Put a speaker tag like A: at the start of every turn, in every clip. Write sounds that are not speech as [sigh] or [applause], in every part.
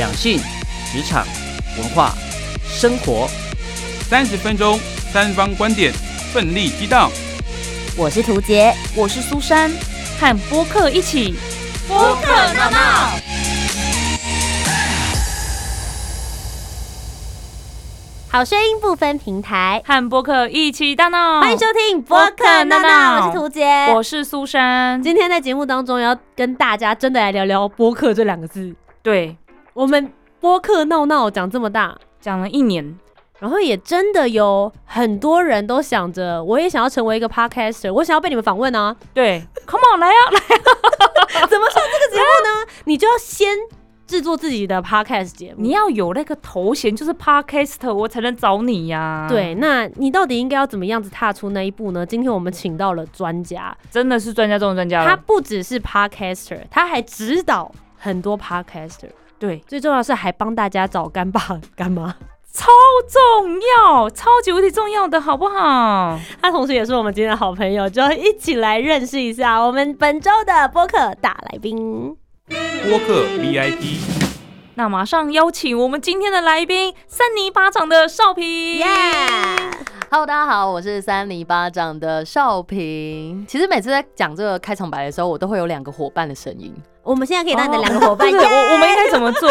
A: 两性、职场、文化、生活，
B: 三十分钟，三方观点，奋力激荡。
C: 我是涂杰，
D: 我是苏珊，和播客一起
C: 播客闹闹。好声音不分平台，
D: 和播客一起大闹。
C: 欢迎收听播客闹闹，我是涂杰，
D: 我是苏珊。
C: 今天在节目当中要跟大家真的来聊聊播客这两个字。
D: 对，
C: 我们播客闹闹讲这么大，
D: 讲了一年，
C: 然后也真的有很多人都想着，我也想要成为一个 podcaster，我想要被你们访问啊。
D: 对，Come on，来啊，来啊！[laughs]
C: 怎么上这个节目呢？你就要先制作自己的 podcast 节目，
D: 你要有那个头衔，就是 Podcaster，我才能找你呀。，
C: 对，那你到底应该要怎么样子踏出那一步呢？今天我们请到了专家，
D: 真的是专家中的专家
C: 他
D: 了。
C: 不只是 podcaster，他还指导很多 podcaster，
D: 对，
C: 最重要是还帮大家找干爸 [laughs] 干妈。[laughs]
D: 超重要，超级无敌重要的，好不好？
C: 他同时也是我们今天的好朋友，就一起来认识一下我们本周的播客大来宾。
B: 播客 VIP，
D: 那马上邀请我们今天的来宾，三泥巴掌的少平。
C: 耶
E: ！Hello，大家好，我是三泥巴掌的少平。其实每次在讲这个开场白的时候，我都会有两个伙伴的声音。
C: 我们现在可以当你的两个伙伴，
D: 我我们应该怎么做？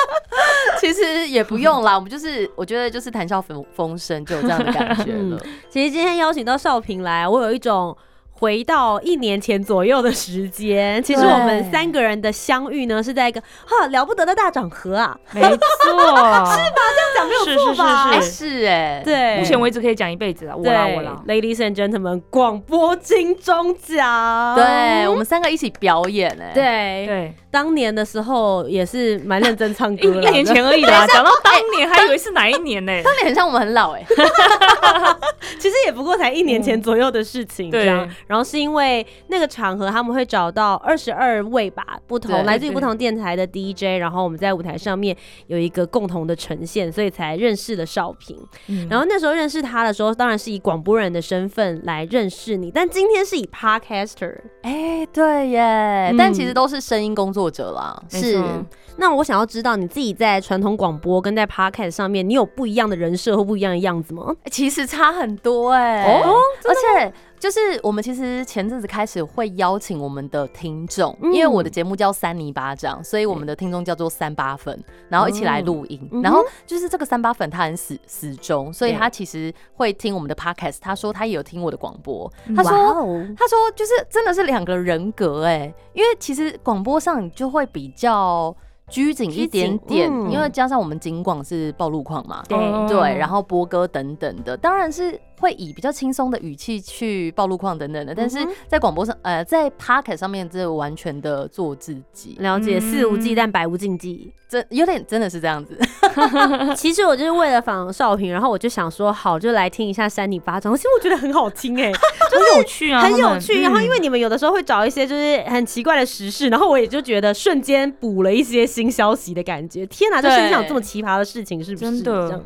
D: [laughs]
E: 其实也不用啦，我们就是我觉得就是谈笑风风生，就有这样的感觉了。[laughs]
C: 其实今天邀请到少平来，我有一种回到一年前左右的时间。其实我们三个人的相遇呢，是在一个哈了不得的大场合啊。
D: 没错，[laughs] 是吧？
C: 这样讲没有
D: 是是
C: 错吧？
E: 哎，
D: 是
E: 是哎，
C: 对，
D: 目前为止可以讲一辈子了，我啦我啦。
C: ，Ladies and Gentlemen，广播金钟奖。
E: 对，我们三个一起表演哎。，
C: 对
D: 对，
C: 当年的时候也是蛮认真唱歌的，
D: 一年前而已啦。讲到当年，还以为是哪一年呢？
E: 当年很像我们很老哎。[laughs]
C: 其实也不过才一年前左右的事情，
D: 对。
C: 然后是因为那个场合，他们会找到二十二位吧，不同
E: 对
C: 来自于不同电台的 DJ，然后我们在舞台上面有一个共同的呈现，所以才认识了少平。
D: 嗯
C: 然后那时候认识他的时候，当然是以广播人的身份来认识你，但今天是以 podcaster。
E: 哎，对耶，但其实都是声音工作者啦。
C: 是，那我想要知道你自己在传统广播跟在 podcast 上面，你有不一样的人设或不一样的样子吗？
E: 其实差很多哎、
C: 哦
E: 而且就是我们其实前阵子开始会邀请我们的听众，
C: 嗯
E: 因为我的节目叫三泥巴掌，所以我们的听众叫做三八粉，然后一起来录音。
C: 嗯
E: 然后就是这个三八粉他很死死忠，所以他其实会听我们的 podcast。他说他也有听我的广播，他
C: 哇
E: 说。
C: 哦，
E: 他说：“就是真的是两个人格哎，因为其实广播上你就会比较拘谨一点点，
C: 嗯
E: 因为加上我们景广是暴露狂嘛，
C: 对
D: 哦
E: 对，然后播歌等等的，当然是会以比较轻松的语气去报路况等等的，但是在广播上，呃，在 p o c k e t 上面，这完全的做自己，
C: 了解，
D: 嗯
C: 肆无忌惮，百无禁忌。
E: 真有点真的是这样子。[laughs]
C: 其实我就是为了仿少平，然后我就想说，好，就来听一下山泥巴掌。其实我觉得很好听哎、[laughs]
D: 很有趣啊，
C: 很有趣。然后因为
D: 嗯
C: 你们有的时候会找一些就是很奇怪的时事，然后我也就觉得瞬间补了一些新消息的感觉。天哪，这世界上有这么奇葩的事情，是不是？
D: 真的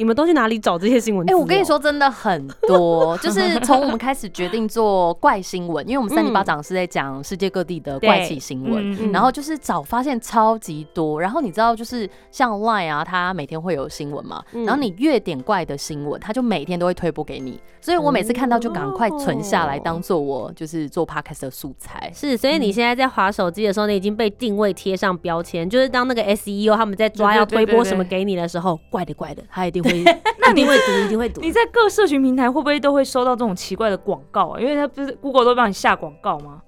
C: 你们都去哪里找这些新闻？
E: 哎、我跟你，说，真的很多，就是 [laughs] 从我们开始决定做怪新闻，因为我们三零八掌是在讲世界各地的怪奇新闻。然后就是找发现超级多，然后你知道就是像 Line 啊，它每天会有新闻嘛，
C: 嗯
E: 然后你越点怪的新闻，它就每天都会推播给你，所以我每次看到就赶快存下来，
C: 哦
E: 当做我就是做 podcast 的素材。
C: 是，所以你现在在划手机的时候，你已经被定位贴上标签，就是当那个 SEO 他们在抓要推播什么给你的时候，怪的怪的，他一定会，[laughs]
D: 那你
C: 一定会读，一定会读。
D: 你在各社群平台会不会都会收到这种奇怪的广告啊？因为它不是 Google 都帮你下广告吗？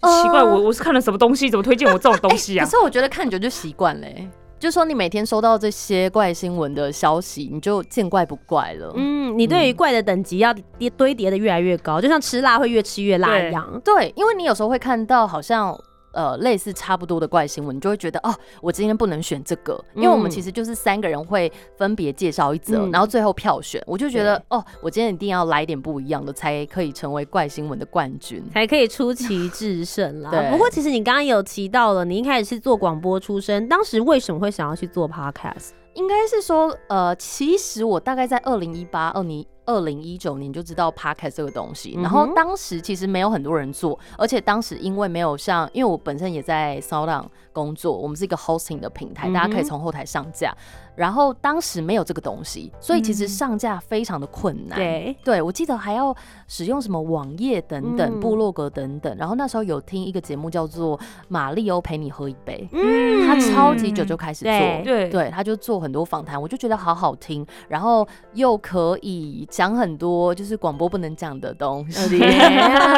E: 呃
D: 奇怪，我我是看了什么东西，怎么推荐我这种东西啊 [laughs]
E: 可？是我觉得看久就习惯嘞，就说你每天收到这些怪新闻的消息，你就见怪不怪了。
C: 嗯，你对于怪的等级要叠堆叠的越来越高，就像吃辣会越吃越辣一样。
E: 对，因为你有时候会看到好像呃类似差不多的怪新闻，你就会觉得哦，我今天不能选这个，因为我们
C: 嗯
E: 其实就是三个人会分别介绍一则，
C: 嗯
E: 然后最后票选，我就觉得哦，我今天一定要来一点不一样的，才可以成为怪新闻的冠军。
C: 才可以出奇制胜啦。
E: 对
C: 不过其实你刚刚有提到了，你一开始是做广播出身，当时为什么会想要去做 podcast？
E: 应该是说，呃，其实我大概在二零一八、二零二零一九年就知道 podcast 这个东西，然后当时其实没有很多人做，而且当时因为没有像，因为我本身也在 Sound On 工作，我们是一个 hosting 的平台，大家可以从后台上架，然后当时没有这个东西，所以其实
D: 嗯
E: 上架非常的困难。
C: 对，
E: 对，我记得还要使用什么网页等等、
C: 嗯
E: 部落格等等。然后那时候有听一个节目叫做《玛丽欧陪你喝一杯》，
C: 嗯
E: 他超级久就开始做，
C: 对
D: 对
E: 对，他就做很多访谈，我就觉得好好听，然后又可以讲很多就是广播不能讲的东西。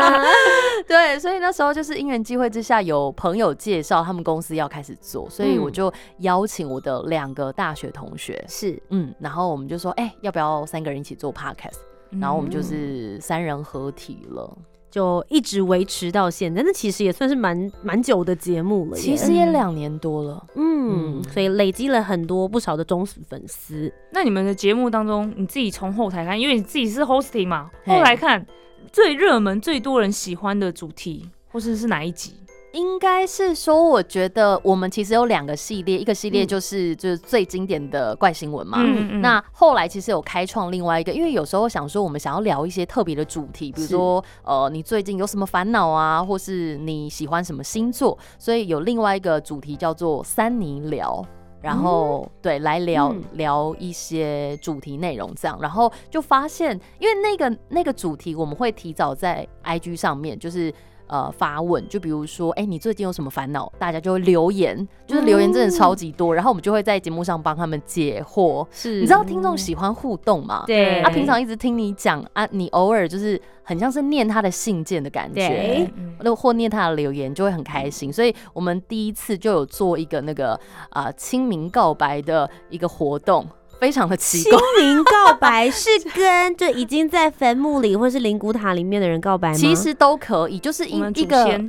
E: [laughs] 对，所以那时候就是因缘机会之下，有朋友介绍他们公司要开始做，所以我
C: 嗯
E: 就邀请我的两个大学同学，
C: 是。
E: 嗯，然后我们就说，哎、要不要三个人一起做 podcast？然后我们就是三人合体了，
C: 就一直维持到现在，那其实也算是蛮蛮久的节目了。
E: 其实也两年多了。
C: 嗯，
E: 嗯
C: 所以累积了很多不少的忠实粉丝。
D: 那你们的节目当中，你自己从后台看，因为你自己是 hosting 嘛，后来看最热门、最多人喜欢的主题，或是是哪一集？
E: 应该是说，我觉得我们其实有两个系列，一个系列
C: 嗯。
E: 就是、就是最经典的怪新闻嘛。
D: 嗯嗯。
E: 那后来其实有开创另外一个，因为有时候想说我们想要聊一些特别的主题，比如说呃你最近有什么烦恼啊，或是你喜欢什么星座，所以有另外一个主题叫做三尼聊。然后、对来聊、
C: 嗯。
E: 聊一些主题内容，这样，然后就发现，因为那个那个主题我们会提早在 IG 上面，就是呃发问，就比如说，哎、你最近有什么烦恼？大家就会留言，就是留言真的超级多，然后我们就会在节目上帮他们解惑。
C: 是。
E: 你知道听众喜欢互动嘛？
C: 对，
E: 他、平常一直听你讲啊，你偶尔就是很像是念他的信件的感觉。那或念他的留言就会很开心，所以我们第一次就有做一个那个啊清明告白的一个活动，非常的奇
C: 清
E: 怪。
C: 明告白是跟就已经在坟墓里或是灵骨塔里面的人告白吗？
E: 其实都可以，就是一一个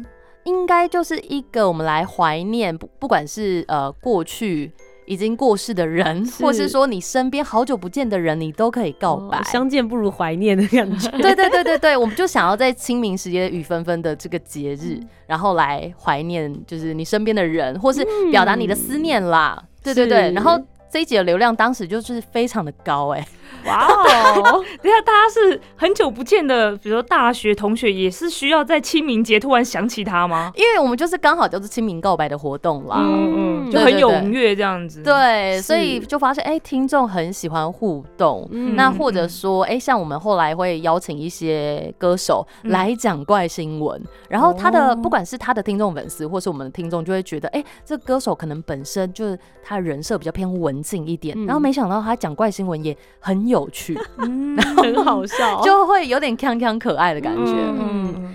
E: 应该就是一个我们来怀念，不不管是呃过去已经过世的人，
C: 是
E: 或是说你身边好久不见的人，你都可以告白。
C: 哦相见不如怀念的感觉。[laughs]
E: 对对对对对，我们就想要在清明时节雨纷纷的这个节日，
C: 嗯
E: 然后来怀念，就是你身边的人，或是表达你的思念啦。对对对，然后这一集的流量当时就是非常的高哎、
C: 哇哦，[laughs]
D: 等下大家是很久不见的，比如说大学同学，也是需要在清明节突然想起他吗？
E: 因为我们就是刚好就是清明告白的活动啦。
D: 嗯嗯，就很踊跃这样子。，
E: 对，所以就发现，哎、听众很喜欢互动。
C: 嗯
E: 那或者说，哎、像我们后来会邀请一些歌手
D: 嗯
E: 来讲怪新闻，然后他的、
C: 哦
E: 不管是他的听众粉丝，或是我们的听众，就会觉得，哎、这歌手可能本身就是他的人设比较偏文静一点，
C: 嗯
E: 然后没想到他讲怪新闻也很有趣，[laughs]
D: 嗯，[laughs]
C: 很好笑，
E: 就会有点锵锵可爱的感觉。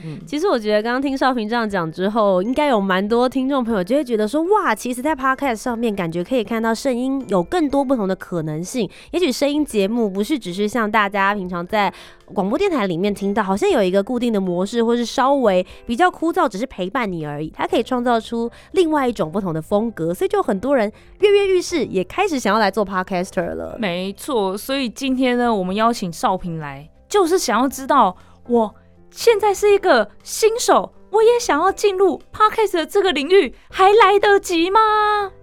C: 嗯，其实我觉得刚刚听少平这样讲之后，应该有蛮多听众朋友就会觉得说，哇，其实，在 podcast 上面感觉可以看到声音有更多不同的可能性。也许声音节目不是只是像大家平常在广播电台里面听到，好像有一个固定的模式，或是稍微比较枯燥，只是陪伴你而已。它可以创造出另外一种不同的风格，所以就很多人跃跃欲试，也开始想要来做 podcaster 了。
D: 没错，所以今天呢，我们邀请少平来，就是想要知道，我现在是一个新手，我也想要进入 podcast 的这个领域，还来得及吗？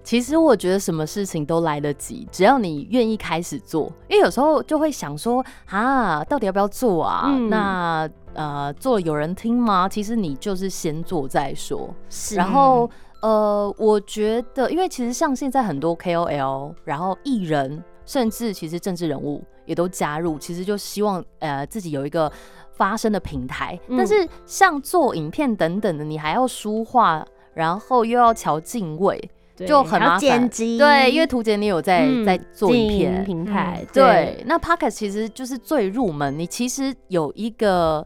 E: 其实我觉得什么事情都来得及，只要你愿意开始做。因为有时候就会想说，啊，到底要不要做啊？
C: 嗯
E: 那呃，做有人听吗？其实你就是先做再说。
C: 是
E: 然后呃，我觉得，因为其实像现在很多 KOL，然后艺人，甚至其实政治人物也都加入，其实就希望呃自己有一个发声的平台。
C: 嗯
E: 但是像做影片等等的，你还要书画，然后又要调敬位，就很麻烦，对，因为图姐你有在、
C: 嗯
E: 在做影片，
C: 平台，
E: 对，那 Podcast 其实就是最入门，你其实有一个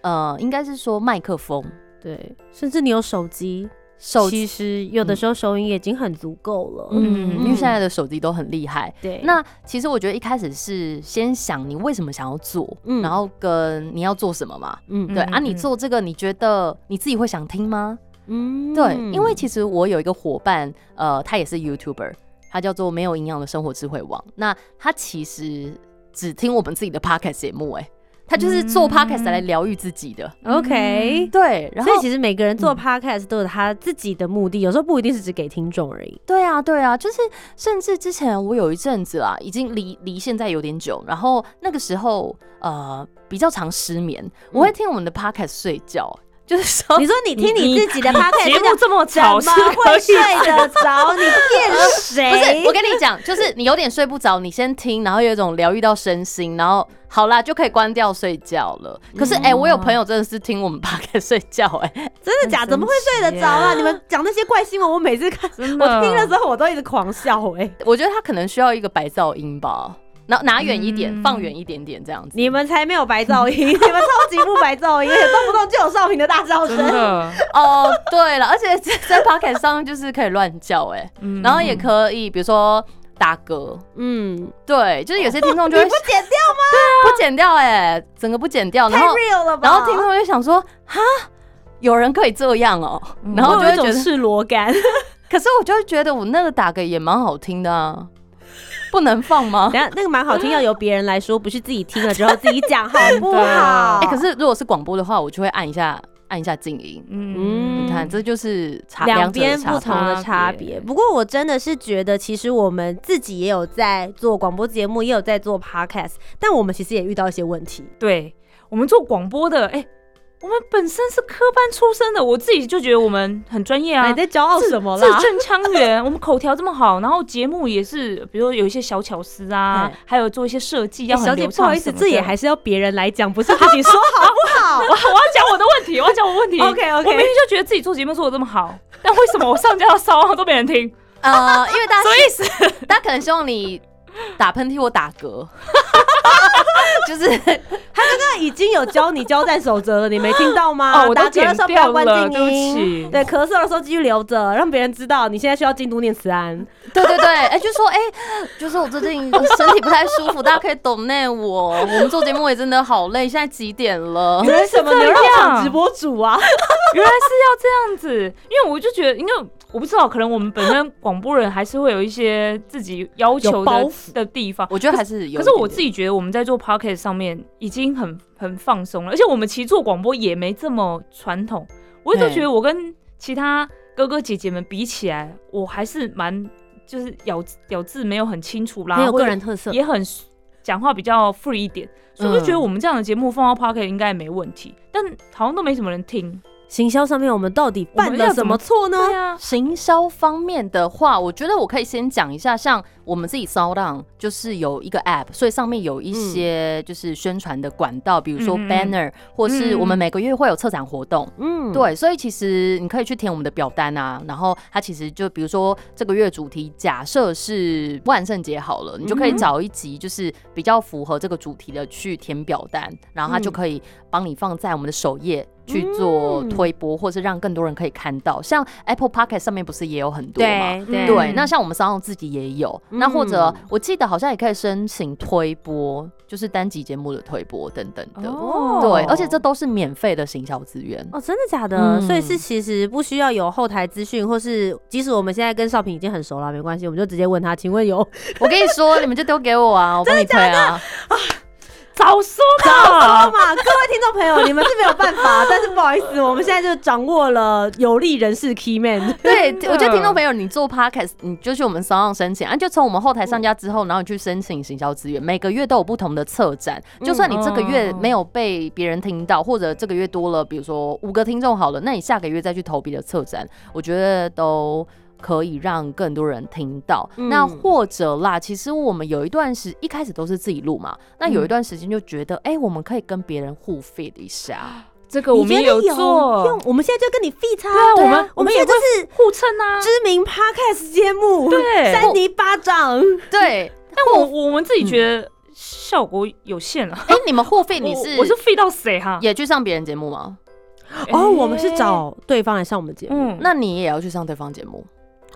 E: 呃，应该是说麦克风。
C: 对，甚至你有手机，
E: 手
C: 其实有的时候收音也已经很足够了。
E: 嗯，因为
C: 嗯
E: 现在的手机都很厉害。
C: 对，
E: 那其实我觉得一开始是先想你为什么想要做，
C: 嗯
E: 然后跟你要做什么嘛。
C: 嗯
E: 对、啊，你
D: 嗯
E: 做这个，你觉得你自己会想听吗？
C: 嗯
E: 对，因为其实我有一个伙伴，呃，他也是 YouTuber，他叫做没有营养的生活智慧王。那他其实只听我们自己的 Podcast 节目、哎，他就是做 Podcast 来疗愈自己的。
C: OK。
E: 对，然后
C: 所以其实每个人做
E: 嗯
C: podcast 都有他自己的目的，有时候不一定是只给听众而已。
E: 对啊，对啊，就是甚至之前我有一阵子啦，已经离离现在有点久，然后那个时候呃比较常失眠，我会听我们的 podcast 睡觉，就是说
C: 你说你听你自己的
D: 节目这么
C: 怎么
D: 吵是可
C: 会睡得着？你骗谁？[laughs]
E: 不是，我跟你讲，就是你有点睡不着，你先听，然后有一种疗愈到身心，然后好啦就可以关掉睡觉了。可是哎、我有朋友真的是听我们 [laughs] podcast 睡觉、哎，
C: 真的假？怎么会睡得着啊？你们讲那些怪新闻，我每次看，我听的时候我都一直狂笑哎、
E: 我觉得他可能需要一个白噪音吧，然后拿远一点，
D: 嗯
E: 放远一点点这样子。
C: 你们才没有白噪音，[laughs] 你们超级不白噪音，[laughs] 动不动就有少平的大叫
D: 真
C: 声。
D: 的，
E: 哦，对了，而且在 Pocket 上面就是可以乱叫、哎、
D: 嗯
E: 然后也可以，比如说打嗝，
C: 嗯，
E: 对，就是有些听众就会
C: 你不剪掉吗？[laughs]
E: 对啊不剪掉、哎，整个不剪掉，然
C: 太
E: 后
C: real 了吧？
E: 然后听众就想说，哈，有人可以这样哦、
D: 嗯
E: 然后就会觉得，
C: 是裸感。
E: 可是我就会觉得我那个打嗝也蛮好听的啊，不能放吗
C: 等？一下那个蛮好听，要由别人来说，不是自己听了之后自己讲，好不好？[laughs]
E: 哎、可是如果是广播的话，我就会按一下按一下静音。
D: 嗯，
E: 你看，这就是差
C: 两边不同的差。别不过我真的是觉得，其实我们自己也有在做广播节目，也有在做 podcast，但我们其实也遇到一些问题。
D: 对我们做广播的，哎、我们本身是科班出身的，我自己就觉得我们很专业啊
C: 你。在骄傲什么
D: 字？正腔圆，[laughs] 我们口条这么好，然后节目也是，比如说有一些小巧思啊，还有做一些设计要
C: 哎小姐，不好意思，这也还是要别人来讲，不是自己说好不好
D: 我 [laughs] 我要讲我的问题，我要讲我问题。
C: ？OK
D: 我明
C: OK，我
D: 明明就觉得自己做节目做的这么好，但为什么我上架到烧都没人听？
E: 呃，因为大家
D: 什么意思？
E: 大家可能希望你打喷嚏或打嗝，[laughs] [laughs] 就是
C: 他刚刚已经有教你交战守则了，你没听到吗？
D: 哦我都
C: 打嗝的时候不要关
D: 剪掉了
C: 静
D: 对不起
C: 音，对，咳嗽的时候继续留着，让别人知道你现在需要进度念慈安。[laughs]
E: 对对对，哎、就说哎、就是我最近身体不太舒服，大家可以懂那我。我们做节目也真的好累，现在几点了？
C: 你为什么
D: 这
C: 牛肉场直播主啊？[laughs]
D: 原来是要这样子，因为我就觉得，因为我不知道，可能我们本身广播人还是会有一些自己要求的的地方。
E: 我觉得还是有。
D: 可是我自己觉得我们在做 podcast 上面已经很很放松了，而且我们其实做广播也没这么传统。我一直觉得我跟其他哥哥姐姐们比起来，我还是蛮就是咬咬字没有很清楚啦，
C: 很有个人特色。
D: 也很讲话比较 free 一点，所以我就觉得
E: 嗯
D: 我们这样的节目放到 podcast 应该也没问题，但好像都没什么人听。
C: 行销上面我们到底犯了什
D: 么
C: 么错呢？
D: 对啊，
E: 行销方面的话，我觉得我可以先讲一下，像我们自己 Sound 就是有一个 App，所以上面有一些就是宣传的管道，比如说 banner，或是我们每个月会有策展活动。
C: 嗯，
E: 对，所以其实你可以去填我们的表单啊，然后它其实就比如说这个月主题假设是万圣节好了，你就可以
C: 嗯
E: 找一集就是比较符合这个主题的去填表单，然后它就
C: 嗯。
E: 可以帮你放在我们的首页去做
C: 嗯
E: 推播，或是让更多人可以看到。像 Apple Podcast 上面不是也有很多吗？
C: 对
E: 那像我们商用自己也有，那或者
C: 嗯
E: 我记得好像也可以申请推播，就是单集节目的推播等等的。
D: 哦
E: 对，而且这都是免费的行销资源。
C: 哦，真的假的？
E: 嗯
C: 所以是其实不需要有后台资讯，或是即使我们现在跟少平已经很熟了，没关系，我们就直接问他，请问有
E: 我跟你说，你们就丢给我啊，我帮你推啊。[laughs]
D: 早说
C: 好
D: 嘛！
C: 嘛？各位听众朋友，你们是没有办法，但是不好意思，我们现在就掌握了有利人士 key man。[laughs]
E: 对，我觉得听众朋友，你做 podcast，你就去我们商上申请啊，就从我们后台上架之后，然后你去申请行销资源，每个月都有不同的策展。就算你这个月没有被别人听到，或者这个月多了，比如说五个听众好了，那你下个月再去投别的策展，我觉得都。可以让更多人听到，
C: 嗯
E: 那或者啦，其实我们有一段时一开始都是自己录嘛，那有一段时间就觉得，哎、我们可以跟别人互 fit 一下，[gasps]
D: 这个我们也有做
C: 用，，我们现在就跟你 fit
D: 对啊，
C: 啊，
D: 我们
C: 我们现在就是
D: 互蹭啊。
C: 知名 podcast 节目，
D: 对
C: 三尼巴掌。[laughs]
E: 对。[laughs]
D: 但我我们自己觉得效果有限了。
E: 哎、你们互 fit 你 [laughs] 是
D: 我是 fit 到谁哈？
E: 也去上别人节目吗？
C: 哦，我们是找对方来上我们节目。
D: 嗯，
E: 那你也要去上对方节目？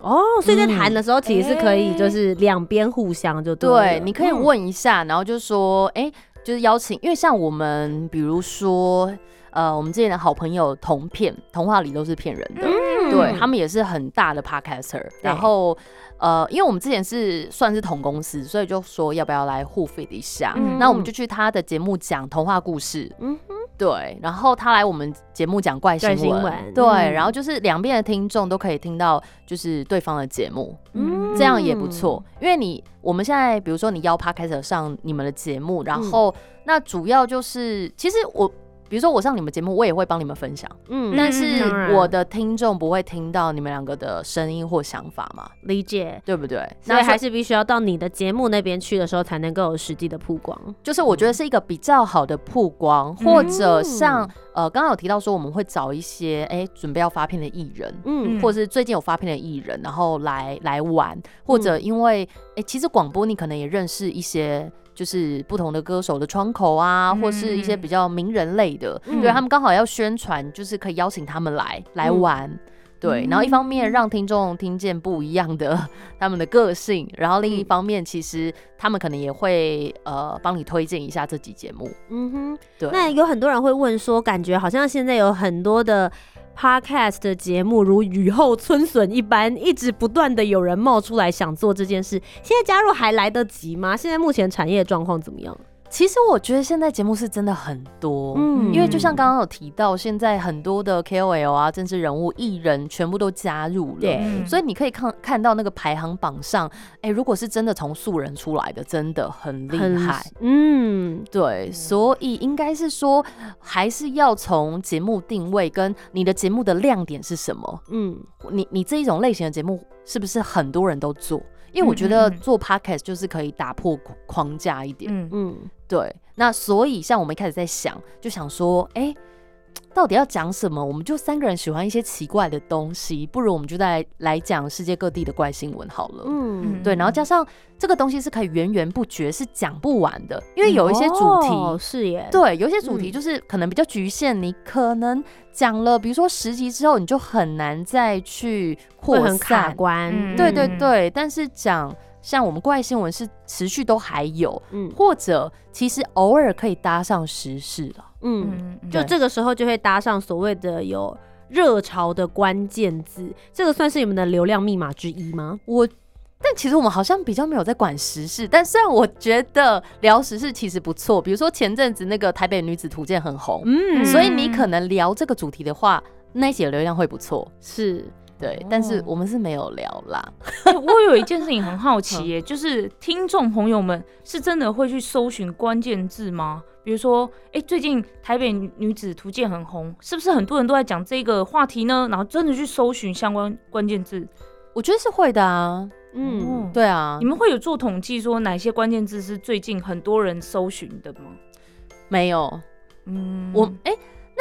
C: 哦，所以在
E: 嗯
C: 谈的时候其实是可以，
D: 哎
C: 就是两边互相就
E: 对你可以问一下，然后就说，哎、就是邀请，因为像我们，比如说，呃，我们之前的好朋友同片，童话里都是骗人的，
C: 嗯。
E: 对他们也是很大的 podcaster，然后呃，因为我们之前是算是同公司，所以就说要不要来互 fit 一下，
D: 嗯。
E: 那我们就去他的节目讲童话故事，
C: 嗯
E: 对，然后他来我们节目讲怪新闻，对，
C: 嗯
E: 然后就是两边的听众都可以听到就是对方的节目，
C: 嗯
E: 这样也不错，因为你我们现在比如说你邀 podcast 上你们的节目，然
C: 嗯
E: 后、那主要就是其实我。比如说我上你们节目，我也会帮你们分享，
C: 嗯
E: 但是我的听众不会听到你们两个的声音或想法嘛，
C: 理解。
E: 对不对？
C: 所以还是必须要到你的节目那边去的时候，才能够有实际的曝光。
E: 就是我觉得是一个比较好的曝光，
C: 嗯
E: 或者像呃刚刚有提到说我们会找一些哎、准备要发片的艺人，
C: 嗯
D: 嗯
E: 或者是最近有发片的艺人，然后来来玩，或者
C: 嗯
E: 因为哎、诶其实广播你可能也认识一些。就是不同的歌手的窗口啊，或是一些比较名人类的，
C: 嗯。
E: 对他们刚好要宣传，就是可以邀请他们来来
C: 嗯。
E: 玩。对，然后一方面让听众听见不一样的 [laughs] 他们的个性，然后另一
C: 嗯。
E: 方面其实他们可能也会呃帮你推荐一下这集节目。
C: 嗯哼，
E: 对，
C: 那有很多人会问说，感觉好像现在有很多的 podcast 的节目如雨后春笋一般，一直不断的有人冒出来想做这件事。现在加入还来得及吗？现在目前产业状况怎么样？
E: 其实我觉得现在节目是真的很多，
C: 嗯
E: 因为就像刚刚有提到，现在很多的 KOL 啊、政治人物、艺人全部都加入了。所以你可以看看到那个排行榜上，哎、如果是真的从素人出来的，真的很厉
C: 很
E: 害。
C: 嗯，
E: 对，所以应该是说，还是要从节目定位跟你的节目的亮点是什么。
C: 嗯，
E: 你你这一种类型的节目是不是很多人都做？因为我觉得做 podcast 就是可以打破框架一点。
D: 嗯。
C: 嗯，
E: 对，那所以像我们一开始在想，就想说，哎、到底要讲什么？我们就三个人喜欢一些奇怪的东西，不如我们就在来讲世界各地的怪新闻好了。
C: 嗯，
E: 对，然后加上这个东西是可以源源不绝，是讲不完的，因为有一些主题。
C: 哦是耶，
E: 对，有一些主题
C: 嗯
E: 就是可能比较局限，你可能讲了，比如说十集之后，你就很难再去扩
C: 会很卡
E: 散。
C: 关。
D: 嗯
E: 对对对，但是讲像我们怪新闻是持续都还有，
C: 嗯
E: 或者其实偶尔可以搭上时事了。
C: 嗯，
D: 嗯，
C: 就这个时候就会搭上所谓的有热潮的关键字，这个算是你们的流量密码之一吗？
E: 我，但其实我们好像比较没有在管时事，但虽然我觉得聊时事其实不错，比如说前阵子那个台北女子图鉴很红，
C: 嗯
E: 所以你可能聊这个主题的话，那一集的流量会不错。
C: 是
E: 对，但是
D: 哦
E: 我们是没有聊啦。
D: 欸我有一件事情很好奇 [laughs] 耶，就是听众朋友们是真的会去搜寻关键字吗？比如说，哎、最近台北女子图鉴很红，是不是很多人都在讲这个话题呢？然后真的去搜寻相关关键字，
E: 我觉得是会的啊，
C: 嗯
D: 嗯，
E: 对啊
D: 你，们会有做统计说哪些关键字是最近很多人搜寻的吗？
E: 没有
D: 嗯，
E: 我哎、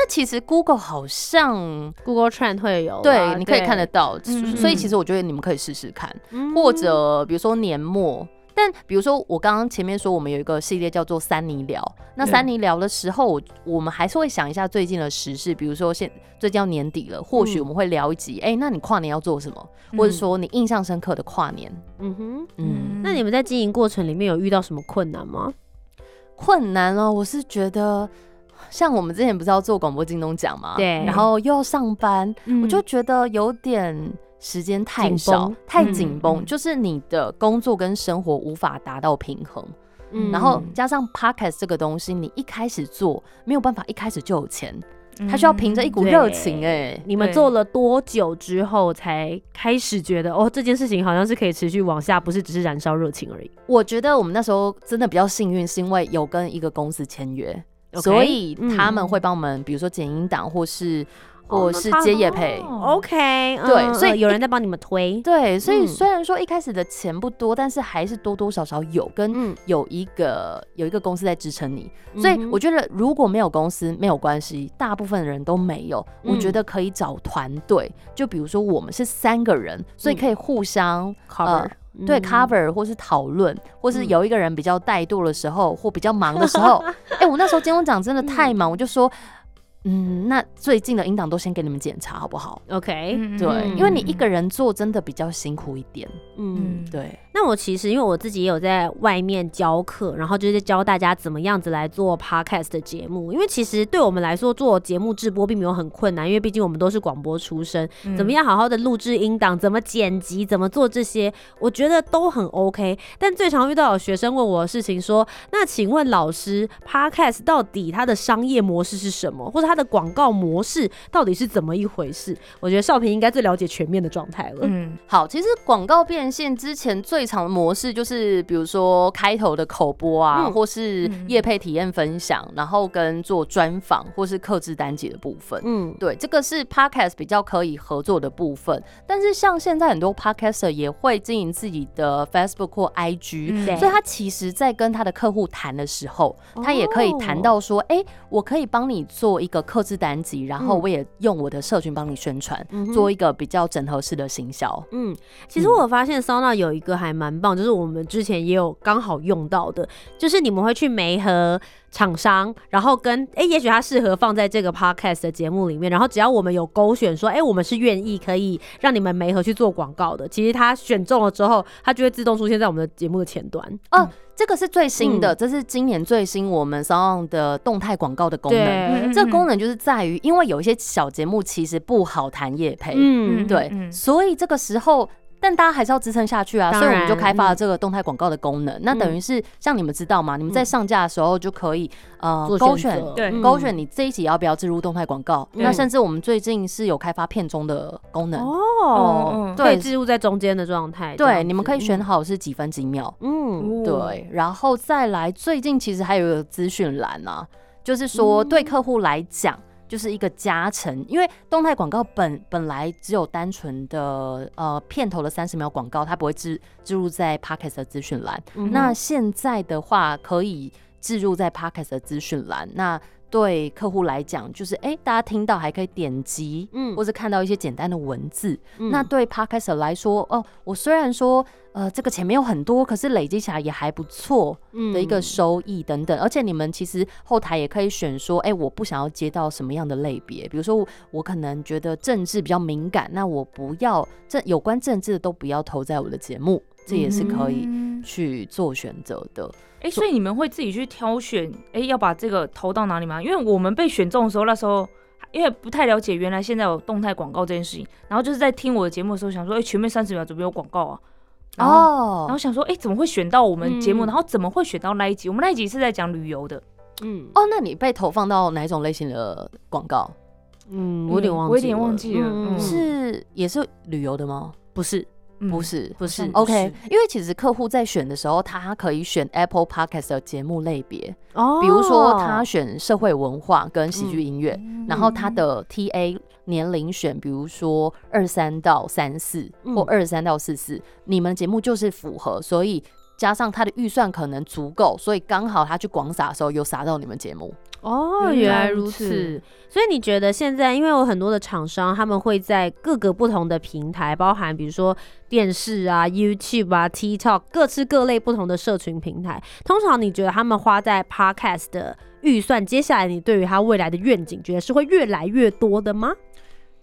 E: 那其实 Google 好像
C: ，Google Trend 会有啦，
E: 对，你可以看得到，
D: 嗯
E: 所以其实我觉得你们可以试试看，
C: 嗯
E: 或者比如说年末。但比如说，我刚刚前面说我们有一个系列叫做“三尼聊”，那三尼聊的时候，我我们还是会想一下最近的时事，比如说现最近要年底了，或许
C: 嗯
E: 我们会聊一集，哎、那你跨年要做什么？或者说你印象深刻的跨年，
C: 嗯哼。
E: 嗯，
C: 那你们在经营过程里面有遇到什么困难吗？
E: 困难哦，我是觉得，像我们之前不是要做广播京东奖嘛，
C: 对。
E: 然后又要上班，
C: 嗯。
E: 我就觉得有点时间太少，太
D: 嗯
E: 紧绷，
D: 嗯
E: 就是你的工作跟生活无法达到平衡。
C: 嗯。
E: 然后加上 podcast 这个东西，你一开始做没有办法一开始就有钱，
D: 嗯
E: 它需要凭着一股热情哎、
C: 你们做了多久之后才开始觉得哦，这件事情好像是可以持续往下，不是只是燃烧热情而已？
E: 我觉得我们那时候真的比较幸运，是因为有跟一个公司签约所以
C: 嗯
E: 他们会帮我们，比如说剪音档或是
C: 哦
E: 或是接业配。
D: 哦
C: OK，嗯
E: 对所以
C: 嗯有人在帮你们推，
E: 对，所以
C: 嗯。
E: 虽然说一开始的钱不多，但是还是多多少少有跟
C: 嗯，
E: 有一个有一个公司在支撑你，所以我觉得如果没有公司没有关系，大部分人都没有，我觉
C: 嗯
E: 得可以找团队，就比如说我们是三个人，所以可以互相
C: cover
E: 对
C: 嗯
E: cover 或是讨论，或是
C: 嗯
E: 有一个人比较怠惰的时候，或比较忙的时候，[laughs] 哎、我那时候金钟奖真的太忙，我就说。嗯，那最近的音档都先给你们检查好不好
C: ？OK，
D: 嗯
E: 对，
C: 嗯
E: 因为你一个人做真的比较辛苦一点。
C: 嗯。
E: 对，
C: 那我其实因为我自己也有在外面教课，然后就是教大家怎么样子来做 podcast 的节目。因为其实对我们来说做节目制播并没有很困难，因为毕竟我们都是广播出身，
D: 嗯
C: 怎么样好好的录制音档，怎么剪辑，怎么做这些，我觉得都很 OK。但最常遇到有学生问我的事情说，那请问老师，podcast 到底它的商业模式是什么，或者它的广告模式到底是怎么一回事？我觉得少平应该最了解全面的状态了。
D: 嗯
E: 好，其实广告变现之前最常的模式就是，比如说开头的口播啊，
C: 嗯
E: 或是
D: 嗯
E: 业配体验分享，然后跟做专访或是客制单集的部分。
C: 嗯，
E: 对，这个是 podcast 比较可以合作的部分。但是像现在很多 podcaster 也会经营自己的 Facebook 或 IG，、所以他其实在跟他的客户谈的时候，他也可以谈
C: 哦
E: 到说，哎、我可以帮你做一个客制单集，然后
C: 嗯
E: 我也用我的社群帮你宣传，
C: 嗯
E: 做一个比较整合式的行销。
C: 嗯，其实我发现 s o n a 有一个还蛮棒，就是我们之前也有刚好用到的，就是你们会去媒合厂商，然后跟哎、诶也许它适合放在这个 podcast 的节目里面，然后只要我们有勾选说，哎、我们是愿意可以让你们媒合去做广告的，其实它选中了之后，它就会自动出现在我们的节目的前端。
E: 哦，这个是最新的，
C: 嗯。
E: 这是今年最新我们 Sound 的动态广告的功能。
D: 嗯
E: 这个功能就是在于，因为有一些小节目其实不好谈业配，
C: 嗯，
E: 对，
D: 嗯。
E: 所以这个时候。但大家还是要支撑下去啊，所以我们就
C: 然
E: 开发了
C: 嗯。
E: 这个动态广告的功能。那等于是像你们知道吗？你们在上架的时候就可以呃勾选勾选你这一集要不要置入动态广告。那甚至我们最近是有开发片中的功能，
C: 哦，可以
E: 对
C: 置入在中间的状态。
E: 对，你们可以选，好是几分几秒。
C: 嗯，
D: 哦
E: 对，然后再来，最近其实还有一个资讯栏啊，就是说
C: 嗯。
E: 对客户来讲。就是一个加成，因为动态广告本本来只有单纯的呃片头的三十秒广告，它不会置置入在 Podcast 的资讯栏。
C: 嗯
E: 那现在的话，可以置入在 Podcast 的资讯栏。那对客户来讲，就是哎、大家听到还可以点击，
C: 嗯
E: 或者看到一些简单的文字。
C: 嗯
E: 那对 Podcaster 来说，哦，我虽然说呃这个钱没有很多，可是累积起来也还不错的一个
C: 嗯
E: 收益等等。而且你们其实后台也可以选说，哎、我不想要接到什么样的类别，比如说我可能觉得政治比较敏感，那我不要政有关政治的都不要投在我的节目，这也是可以
D: 嗯
E: 去做选择的。
D: 哎、所以你们会自己去挑选，哎、要把这个投到哪里吗？因为我们被选中的时候，那时候因为不太了解，原来现在有动态广告这件事情，然后就是在听我的节目的时候，想说，哎、前面三十秒怎么有广告啊？然后
E: 哦
D: 然后想说，哎、怎么会选到我们节目？
C: 嗯
D: 然后怎么会选到那一集？我们那一集是在讲旅游的，
C: 嗯
E: 哦，那你被投放到哪一种类型的广告？
C: 嗯，我有点忘记了，
D: 我有点忘记了
E: 是也是旅游的吗？
C: 不是？
D: 嗯
E: 不是，
C: 不是
E: OK，因为其实客户在选的时候，他可以选 Apple Podcast 的节目类别，
C: 哦
E: 比如说他选社会文化跟喜剧音乐，
D: 嗯
E: 然后他的 TA 年龄选，比如说二三到三四
C: 嗯。
E: 或二三到四四，你们节目就是符合，所以加上他的预算可能足够，所以刚好他去广撒的时候有撒到你们节目。
C: 哦，
D: 原
C: 原来如
D: 此
C: 此。所以你觉得现在，因为有很多的厂商，他们会在各个不同的平台，包含比如说电视啊、YouTube 啊、TikTok 各式各类不同的社群平台。通常你觉得他们花在 Podcast 的预算，接下来你对于他未来的愿景，觉得是会越来越多的吗？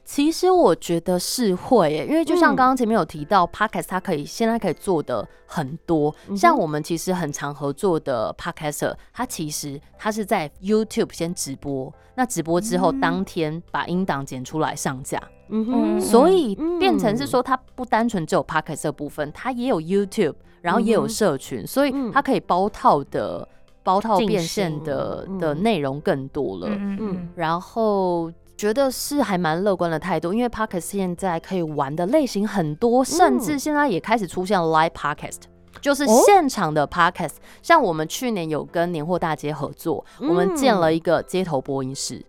E: 其实我觉得是会耶，因为就像
C: 嗯。
E: 刚刚前面有提到、p o d c a s t 它可以现在可以做的很多，
C: 嗯
E: 像我们其实很常合作的 podcaster，它其实它是在 YouTube 先直播，那直播之后
D: 嗯。
E: 当天把音档剪出来上架，
C: 嗯
D: 哼。
E: 所以
C: 嗯
E: 变成是说它不单纯只有 podcast 的部分，它也有 YouTube，然后也有社群，所以
C: 嗯。
E: 它可以包套的包套
C: 进
E: 变现的
C: 嗯。
E: 的内容更多了。
D: 嗯。
E: 然后觉得是还蛮乐观的态度，因为 podcast 现在可以玩的类型很多，甚至现在也开始出现 live podcast。就是
C: 哦。
E: 现场的 podcast，、像我们去年有跟年货大街合作，我们建了一个街头播音室，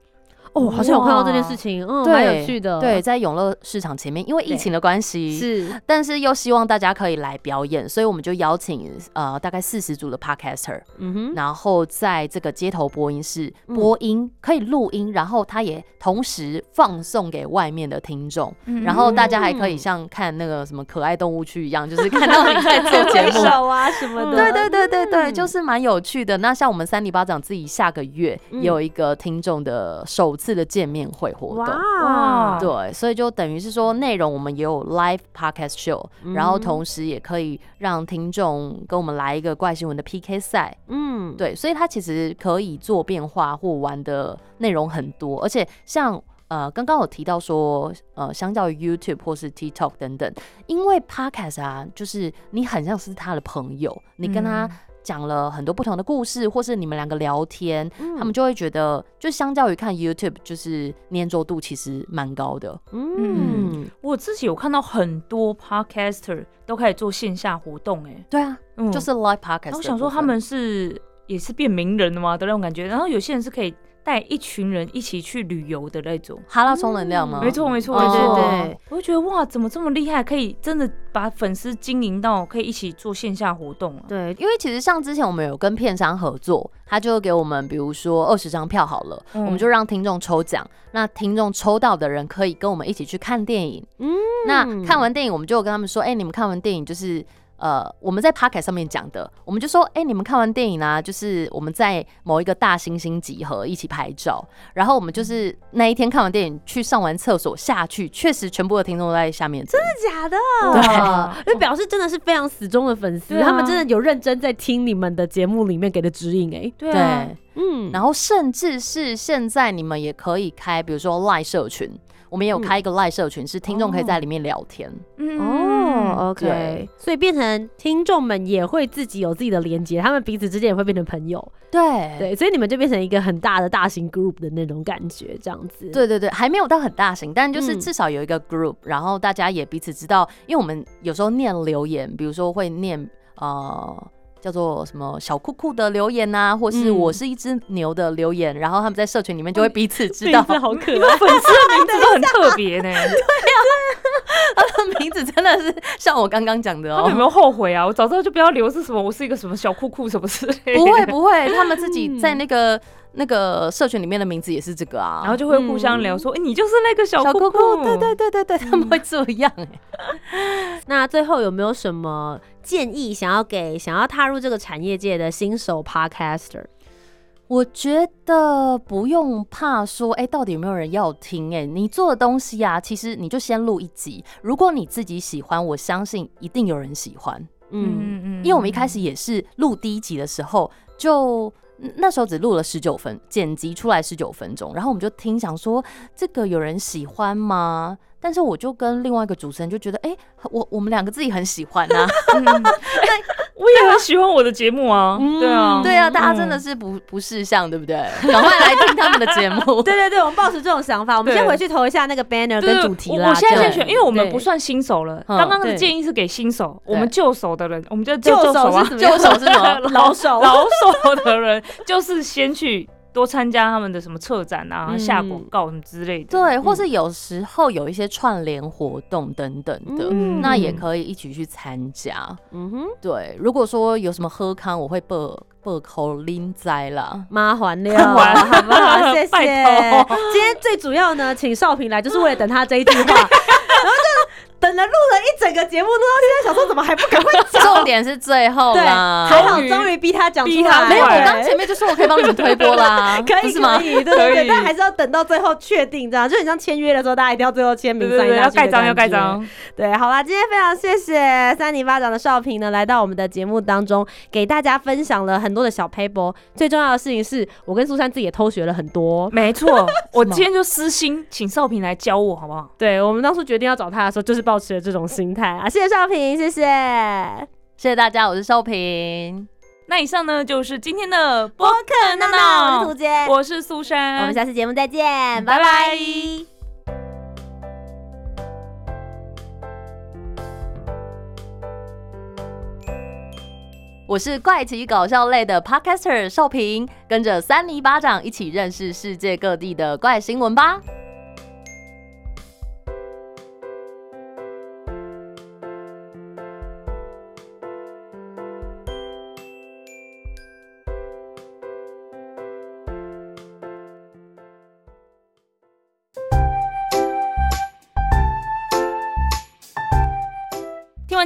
C: 哦，好像有看到这件事情，嗯，蛮有趣的，
E: 对，，在永乐市场前面，因为疫情的关系，
C: 是，
E: 但是又希望大家可以来表演，所以我们就邀请呃大概四十组的 podcaster，
C: 嗯哼，
E: 然后在这个街头播音室
C: 嗯。
E: 播音，可以录音，然后他也同时放送给外面的听众，
D: 嗯。
E: 然后大家还可以像看那个什么可爱动物区一样，就是看到你在做节目。[laughs]
C: 手啊什么的，
E: 对对对对对，
C: 嗯。
E: 就是蛮有趣的。那像我们三里巴掌自己下个月有一个听众的首次的见面会活动。
C: 哇，
E: 对，所以就等于是说，内容我们也有 live podcast show，、然后
C: 嗯
E: 同时也可以让听众跟我们来一个怪新闻的 PK 赛。
C: 嗯，
E: 对，所以它其实可以做变化或玩的内容很多，而且像呃刚刚有提到说，呃，相较于 YouTube 或是 TikTok 等等，因为 Podcast 啊，就是你很像是他的朋友，你跟他
D: 嗯
E: 讲了很多不同的故事，或是你们两个聊天，
C: 嗯。
E: 他们就会觉得，就相较于看 YouTube，就是粘着度其实蛮高的。
C: 嗯，
D: 我自己有看到很多 podcaster 都开始做线下活动、哎，
E: 对啊，
D: 嗯。
E: 就是 Live Podcast 的部分。
D: 然后我想说他们是也是变名人了吗？的那种感觉，然后有些人是可以带一群人一起去旅游的那种。
E: 哈拉充能量吗？
D: 没错，没错，
E: 哦
D: 没错。
C: 对对
D: 我就觉得哇，怎么这么厉害，可以真的把粉丝经营到可以一起做线下活动啊？
C: 对，
E: 因为其实像之前我们有跟片商合作，他就给我们，比如说二十张票好了，
D: 嗯
E: 我们就让听众抽奖。那听众抽到的人可以跟我们一起去看电影。
C: 嗯
E: 那看完电影，我们就跟他们说，哎、你们看完电影就是。呃，我们在 p o c k e t 上面讲的，我们就说，哎、你们看完电影啊，就是我们在某一个大猩猩集合一起拍照，然后我们就是那一天看完电影去上完厕所下去，确实全部的听众都在下面，真的
C: 假的？对，就表示真的是非常死忠的粉丝，
D: 啊。
C: 他们真的有认真在听你们的节目里面给的指引哎。
D: 对
C: 嗯，
E: 然后甚至是现在你们也可以开，比如说 Line 社群，我们也有开一个赖社群，是听众可以在里面聊天。
D: 嗯。
C: 哦，OK，所以变成听众们也会自己有自己的连接，他们彼此之间也会变成朋友，
E: 对。
C: 对，所以你们就变成一个很大的大型 group 的那种感觉，这样子。，
E: 对对对，还没有到很大型，但就是
C: 嗯。
E: 至少有一个 group，、然后大家也彼此知道，因为我们有时候念留言，比如说会念呃。叫做什么小酷酷的留言呐、或是
C: 嗯。
E: 我是一只牛的留言，然后他们在社群里面就会彼此知道，
C: 好可
D: 爱。[laughs] 粉丝的名字都很特别呢，[laughs]
E: 他的名字真的是像我刚刚讲的哦
D: 他们有没，有后悔啊？我早知道就不要留是什么，我是一个什么小酷酷什么之类的，
E: 不会不会，他们自己
C: 嗯。
E: 在那个那个社群里面的名字也是这个啊，
D: 然后就会互相聊说，哎，你就是那个小
E: 小
D: 酷
E: 酷酷，对对对对对，他们会这样哎、
C: 那最后有没有什么建议想要给想要踏入这个产业界的新手 podcaster？
E: 我觉得不用怕说，哎、到底有没有人要听、哎，你做的东西啊，其实你就先录一集，如果你自己喜欢，我相信一定有人喜欢。
C: 嗯，
D: 嗯
E: 因为我们一开始也是录第一集的时候，就嗯那时候只录了十九分，剪辑出来十九分钟，然后我们就听想说，这个有人喜欢吗？但是我就跟另外一个主持人就觉得，哎、我我们两个自己很喜欢啊，[laughs] [laughs]
D: 我也很喜欢我的节目啊，
C: 嗯
D: 对啊，
E: 对啊，大家真的是不不识相，对不对？赶快来听他们的节目。[laughs]
C: 对对对，我们抱持这种想法，我们先回去投一下那个 banner 跟主题啦。
D: 我我现在先选，因为我们不算新手了。
E: 嗯
D: 刚刚的建议是给新手，我们旧手的人，我们就
C: 旧手
D: 手啊
C: 是怎么样
E: 旧手是什么？
C: 老手
D: 老手的人，就是先去多参加他们的什么策展啊、
C: 嗯
D: 下广告什么之类的。
E: 对，或是有时候有一些串联活动等等的，
D: 嗯
E: 那也可以一起去参加。
C: 嗯哼，
E: 对，如果说有什么喝康，我会报报口拎栽啦。
C: 妈还了，好不好？谢谢。今天最主要呢，请少平来，就是为了等他这一句话，[laughs] 然后就等了录了一整个节目，录到现在，想说怎么还不赶快讲？
E: 重点是最后
C: 对，
E: 啦。
C: 还好
D: 终于
C: 逼他讲出
D: 逼他
C: 来。
E: 没有，我刚刚前面就说我可以帮你们推播啦，[laughs]
C: 可以
E: 是吗
C: 可？以，对对对，但还是要等到最后确定，这样就很像签约的时候，大家一定要最后签名
D: 对要盖章要盖章。
C: 对，好啦，今天非常谢谢三零巴掌的少平呢，来到我们的节目当中，给大家分享了很多的小 paper。最重要的事情是我跟苏珊自己也偷学了很多。
D: 没错，我今天就私心请少平来教我，好不好？[laughs]
C: 对我们当初决定要找他的时候，就是抱持了这种心态啊。谢谢少平，谢谢。
E: 谢谢大家，我是少平，
D: 那以上呢就是今天的播
C: 客
D: 闹
C: 闹，我是涂杰，
D: 我是苏珊，
C: 我们下次节目再见，拜
D: 拜拜
C: 拜
E: 我是怪奇搞笑类的 podcaster 少平，跟着三尼巴掌一起认识世界各地的怪新闻吧。